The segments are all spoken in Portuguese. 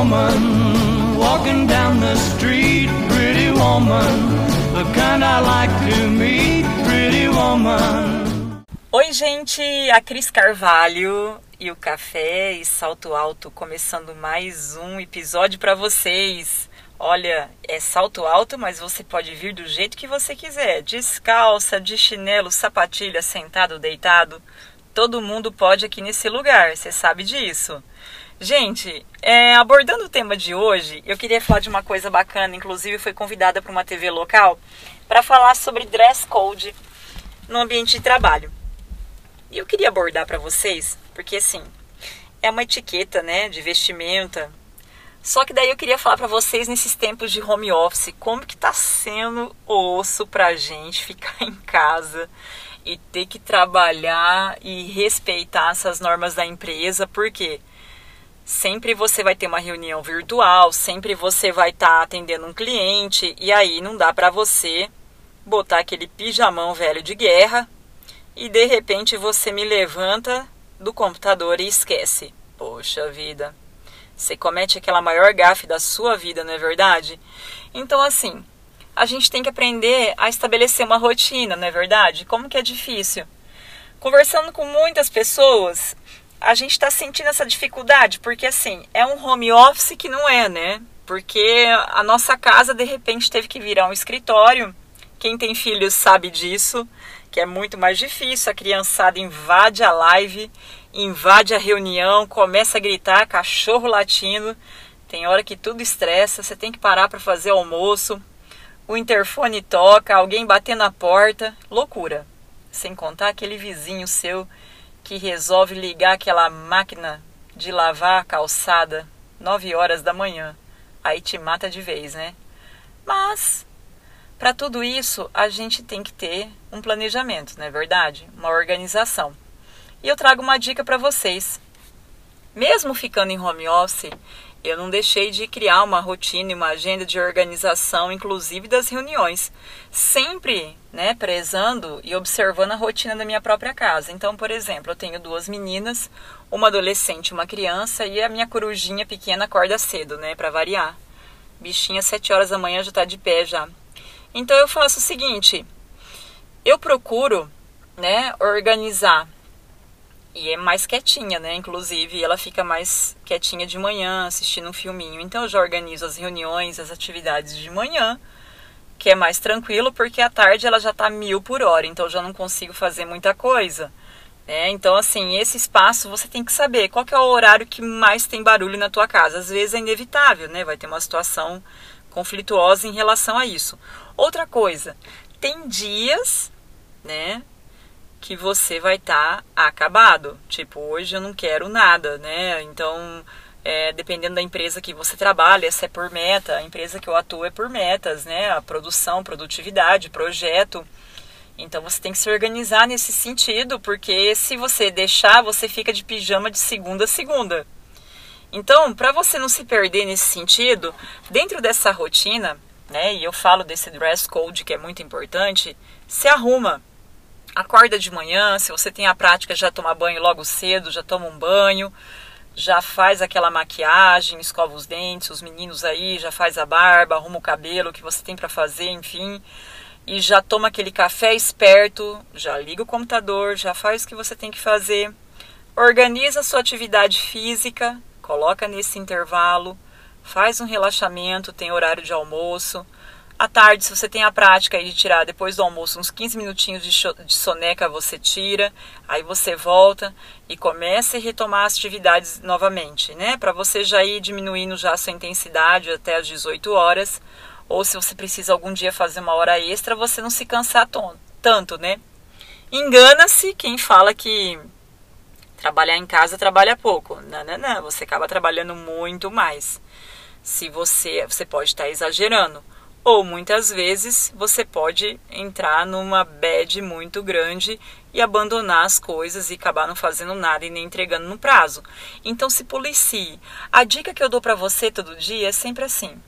woman walking down the street, pretty woman, the kind I like to meet, pretty woman. Oi, gente, a Cris Carvalho e o Café e Salto Alto começando mais um episódio para vocês. Olha, é salto alto, mas você pode vir do jeito que você quiser, descalça, de chinelo, sapatilha, sentado, deitado. Todo mundo pode aqui nesse lugar, você sabe disso. Gente, é, abordando o tema de hoje, eu queria falar de uma coisa bacana. Inclusive, fui convidada para uma TV local para falar sobre dress code no ambiente de trabalho. E eu queria abordar para vocês, porque assim, é uma etiqueta, né, de vestimenta, só que daí eu queria falar para vocês nesses tempos de home office, como que tá sendo osso pra gente ficar em casa e ter que trabalhar e respeitar essas normas da empresa, porque sempre você vai ter uma reunião virtual, sempre você vai estar tá atendendo um cliente e aí não dá para você botar aquele pijamão velho de guerra e de repente você me levanta do computador e esquece. Poxa vida. Você comete aquela maior gafe da sua vida, não é verdade? Então, assim, a gente tem que aprender a estabelecer uma rotina, não é verdade? Como que é difícil? Conversando com muitas pessoas, a gente está sentindo essa dificuldade, porque assim, é um home office que não é, né? Porque a nossa casa de repente teve que virar um escritório. Quem tem filhos sabe disso, que é muito mais difícil. A criançada invade a live invade a reunião, começa a gritar, cachorro latindo. Tem hora que tudo estressa, você tem que parar para fazer almoço. O interfone toca, alguém bater na porta, loucura. Sem contar aquele vizinho seu que resolve ligar aquela máquina de lavar a calçada 9 horas da manhã. Aí te mata de vez, né? Mas para tudo isso, a gente tem que ter um planejamento, não é verdade? Uma organização. E eu trago uma dica para vocês. Mesmo ficando em home office, eu não deixei de criar uma rotina e uma agenda de organização, inclusive das reuniões, sempre né, prezando e observando a rotina da minha própria casa. Então, por exemplo, eu tenho duas meninas, uma adolescente e uma criança, e a minha corujinha pequena acorda cedo, né, para variar. Bichinha, sete horas da manhã já está de pé já. Então eu faço o seguinte, eu procuro né, organizar e é mais quietinha, né? Inclusive, ela fica mais quietinha de manhã, assistindo um filminho. Então, eu já organizo as reuniões, as atividades de manhã, que é mais tranquilo, porque à tarde ela já tá mil por hora, então já não consigo fazer muita coisa. Né? Então, assim, esse espaço você tem que saber qual que é o horário que mais tem barulho na tua casa. Às vezes é inevitável, né? Vai ter uma situação conflituosa em relação a isso. Outra coisa, tem dias, né? que você vai estar tá acabado. Tipo, hoje eu não quero nada, né? Então, é, dependendo da empresa que você trabalha, essa é por meta, a empresa que eu atuo é por metas, né? A produção, produtividade, projeto. Então você tem que se organizar nesse sentido, porque se você deixar, você fica de pijama de segunda a segunda. Então, para você não se perder nesse sentido, dentro dessa rotina, né? E eu falo desse dress code que é muito importante, se arruma acorda de manhã, se você tem a prática já tomar banho logo cedo, já toma um banho, já faz aquela maquiagem, escova os dentes, os meninos aí já faz a barba, arruma o cabelo que você tem para fazer, enfim, e já toma aquele café esperto, já liga o computador, já faz o que você tem que fazer, organiza a sua atividade física, coloca nesse intervalo, faz um relaxamento, tem horário de almoço, à tarde, se você tem a prática de tirar depois do almoço uns 15 minutinhos de soneca, você tira, aí você volta e começa a retomar as atividades novamente, né? Para você já ir diminuindo já a sua intensidade até as 18 horas, ou se você precisa algum dia fazer uma hora extra, você não se cansar tanto, né? Engana-se quem fala que trabalhar em casa trabalha pouco. Não, não, não, você acaba trabalhando muito mais. Se você, você pode estar exagerando ou muitas vezes você pode entrar numa bad muito grande e abandonar as coisas e acabar não fazendo nada e nem entregando no prazo. Então se policie. A dica que eu dou para você todo dia é sempre assim: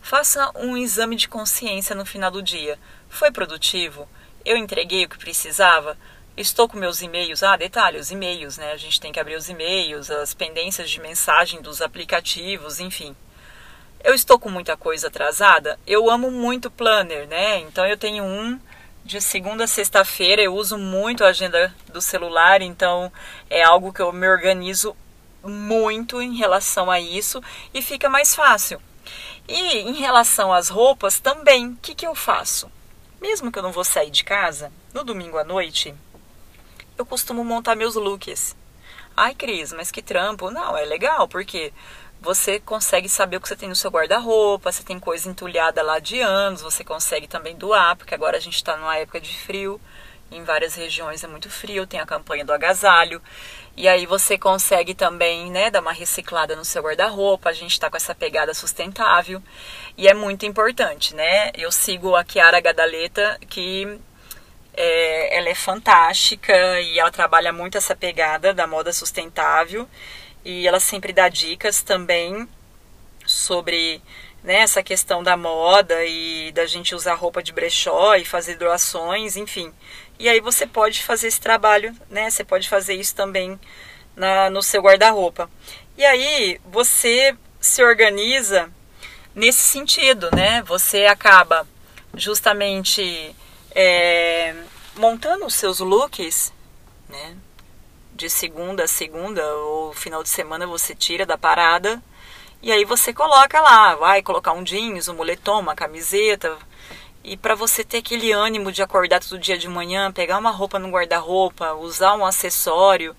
faça um exame de consciência no final do dia. Foi produtivo? Eu entreguei o que precisava? Estou com meus e-mails. Ah, detalhe, os e-mails, né? A gente tem que abrir os e-mails, as pendências de mensagem dos aplicativos, enfim. Eu estou com muita coisa atrasada. Eu amo muito planner, né? Então eu tenho um de segunda a sexta-feira. Eu uso muito a agenda do celular, então é algo que eu me organizo muito em relação a isso e fica mais fácil. E em relação às roupas também, o que, que eu faço? Mesmo que eu não vou sair de casa, no domingo à noite, eu costumo montar meus looks. Ai, Cris, mas que trampo. Não, é legal, porque você consegue saber o que você tem no seu guarda-roupa, você tem coisa entulhada lá de anos, você consegue também doar, porque agora a gente está numa época de frio, em várias regiões é muito frio, tem a campanha do agasalho. E aí você consegue também, né, dar uma reciclada no seu guarda-roupa. A gente está com essa pegada sustentável e é muito importante, né? Eu sigo a Chiara Gadaleta, que é, ela é fantástica e ela trabalha muito essa pegada da moda sustentável e ela sempre dá dicas também sobre né, essa questão da moda e da gente usar roupa de brechó e fazer doações, enfim. E aí você pode fazer esse trabalho, né? Você pode fazer isso também na, no seu guarda-roupa. E aí você se organiza nesse sentido, né? Você acaba justamente é, montando os seus looks, né? De segunda a segunda ou final de semana você tira da parada e aí você coloca lá, vai colocar um jeans, um moletom, uma camiseta, e para você ter aquele ânimo de acordar todo dia de manhã, pegar uma roupa no guarda-roupa, usar um acessório.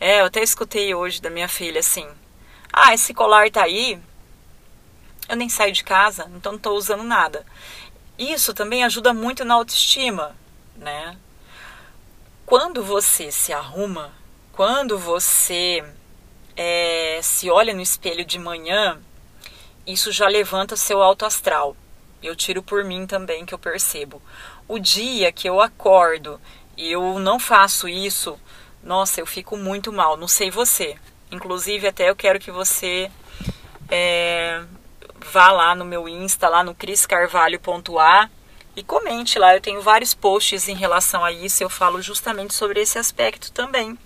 É, eu até escutei hoje da minha filha assim: "Ah, esse colar tá aí. Eu nem saio de casa, então não tô usando nada". Isso também ajuda muito na autoestima, né? Quando você se arruma, quando você é, se olha no espelho de manhã, isso já levanta seu alto astral. Eu tiro por mim também que eu percebo. O dia que eu acordo e eu não faço isso, nossa, eu fico muito mal. Não sei você. Inclusive, até eu quero que você é, vá lá no meu Insta, lá no criscarvalho.a e comente lá. Eu tenho vários posts em relação a isso. Eu falo justamente sobre esse aspecto também.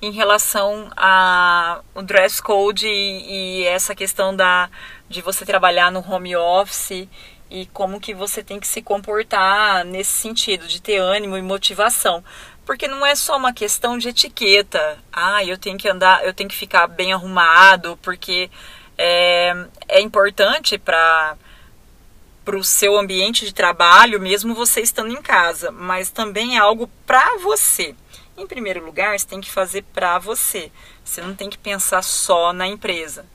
Em relação ao dress code e, e essa questão da de você trabalhar no home office e como que você tem que se comportar nesse sentido, de ter ânimo e motivação. Porque não é só uma questão de etiqueta. Ah, eu tenho que andar, eu tenho que ficar bem arrumado, porque é, é importante para para o seu ambiente de trabalho, mesmo você estando em casa, mas também é algo para você. Em primeiro lugar, você tem que fazer para você. Você não tem que pensar só na empresa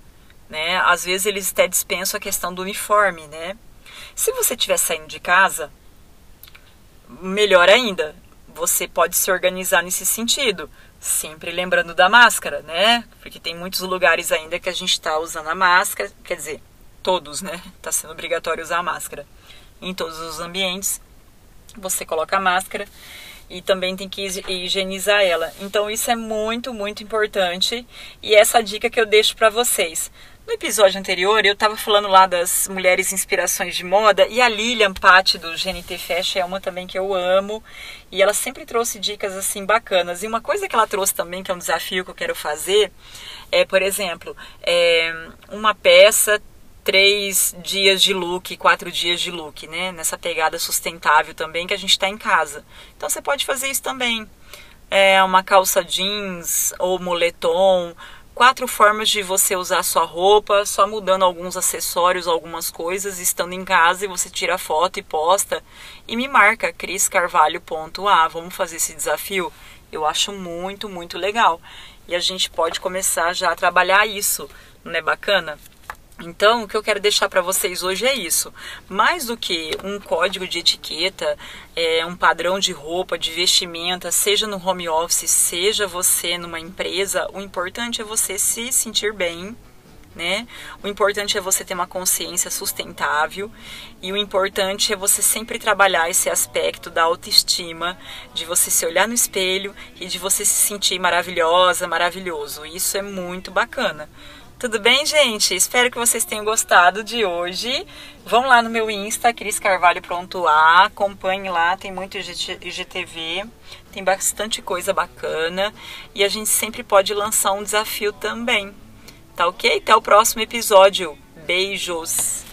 né? Às vezes eles até dispensam a questão do uniforme, né? Se você estiver saindo de casa, melhor ainda, você pode se organizar nesse sentido, sempre lembrando da máscara, né? Porque tem muitos lugares ainda que a gente está usando a máscara, quer dizer, todos, né? Está sendo obrigatório usar a máscara. Em todos os ambientes, você coloca a máscara e também tem que higienizar ela. Então isso é muito, muito importante e essa dica que eu deixo para vocês. No episódio anterior, eu estava falando lá das mulheres inspirações de moda e a Lilian Patti do GNT Fashion é uma também que eu amo e ela sempre trouxe dicas assim bacanas. E uma coisa que ela trouxe também, que é um desafio que eu quero fazer, é, por exemplo, é uma peça três dias de look, quatro dias de look, né? Nessa pegada sustentável também que a gente está em casa. Então você pode fazer isso também. É uma calça jeans ou moletom quatro formas de você usar sua roupa, só mudando alguns acessórios, algumas coisas, estando em casa e você tira foto e posta e me marca criscarvalho.a. Vamos fazer esse desafio? Eu acho muito, muito legal. E a gente pode começar já a trabalhar isso, não é bacana? Então, o que eu quero deixar para vocês hoje é isso. Mais do que um código de etiqueta, é, um padrão de roupa, de vestimenta, seja no home office, seja você numa empresa, o importante é você se sentir bem, né? O importante é você ter uma consciência sustentável e o importante é você sempre trabalhar esse aspecto da autoestima, de você se olhar no espelho e de você se sentir maravilhosa, maravilhoso. Isso é muito bacana. Tudo bem, gente? Espero que vocês tenham gostado de hoje. Vão lá no meu Insta, Cris A, acompanhe lá, tem muito IGTV. tem bastante coisa bacana e a gente sempre pode lançar um desafio também. Tá ok? Até o próximo episódio. Beijos!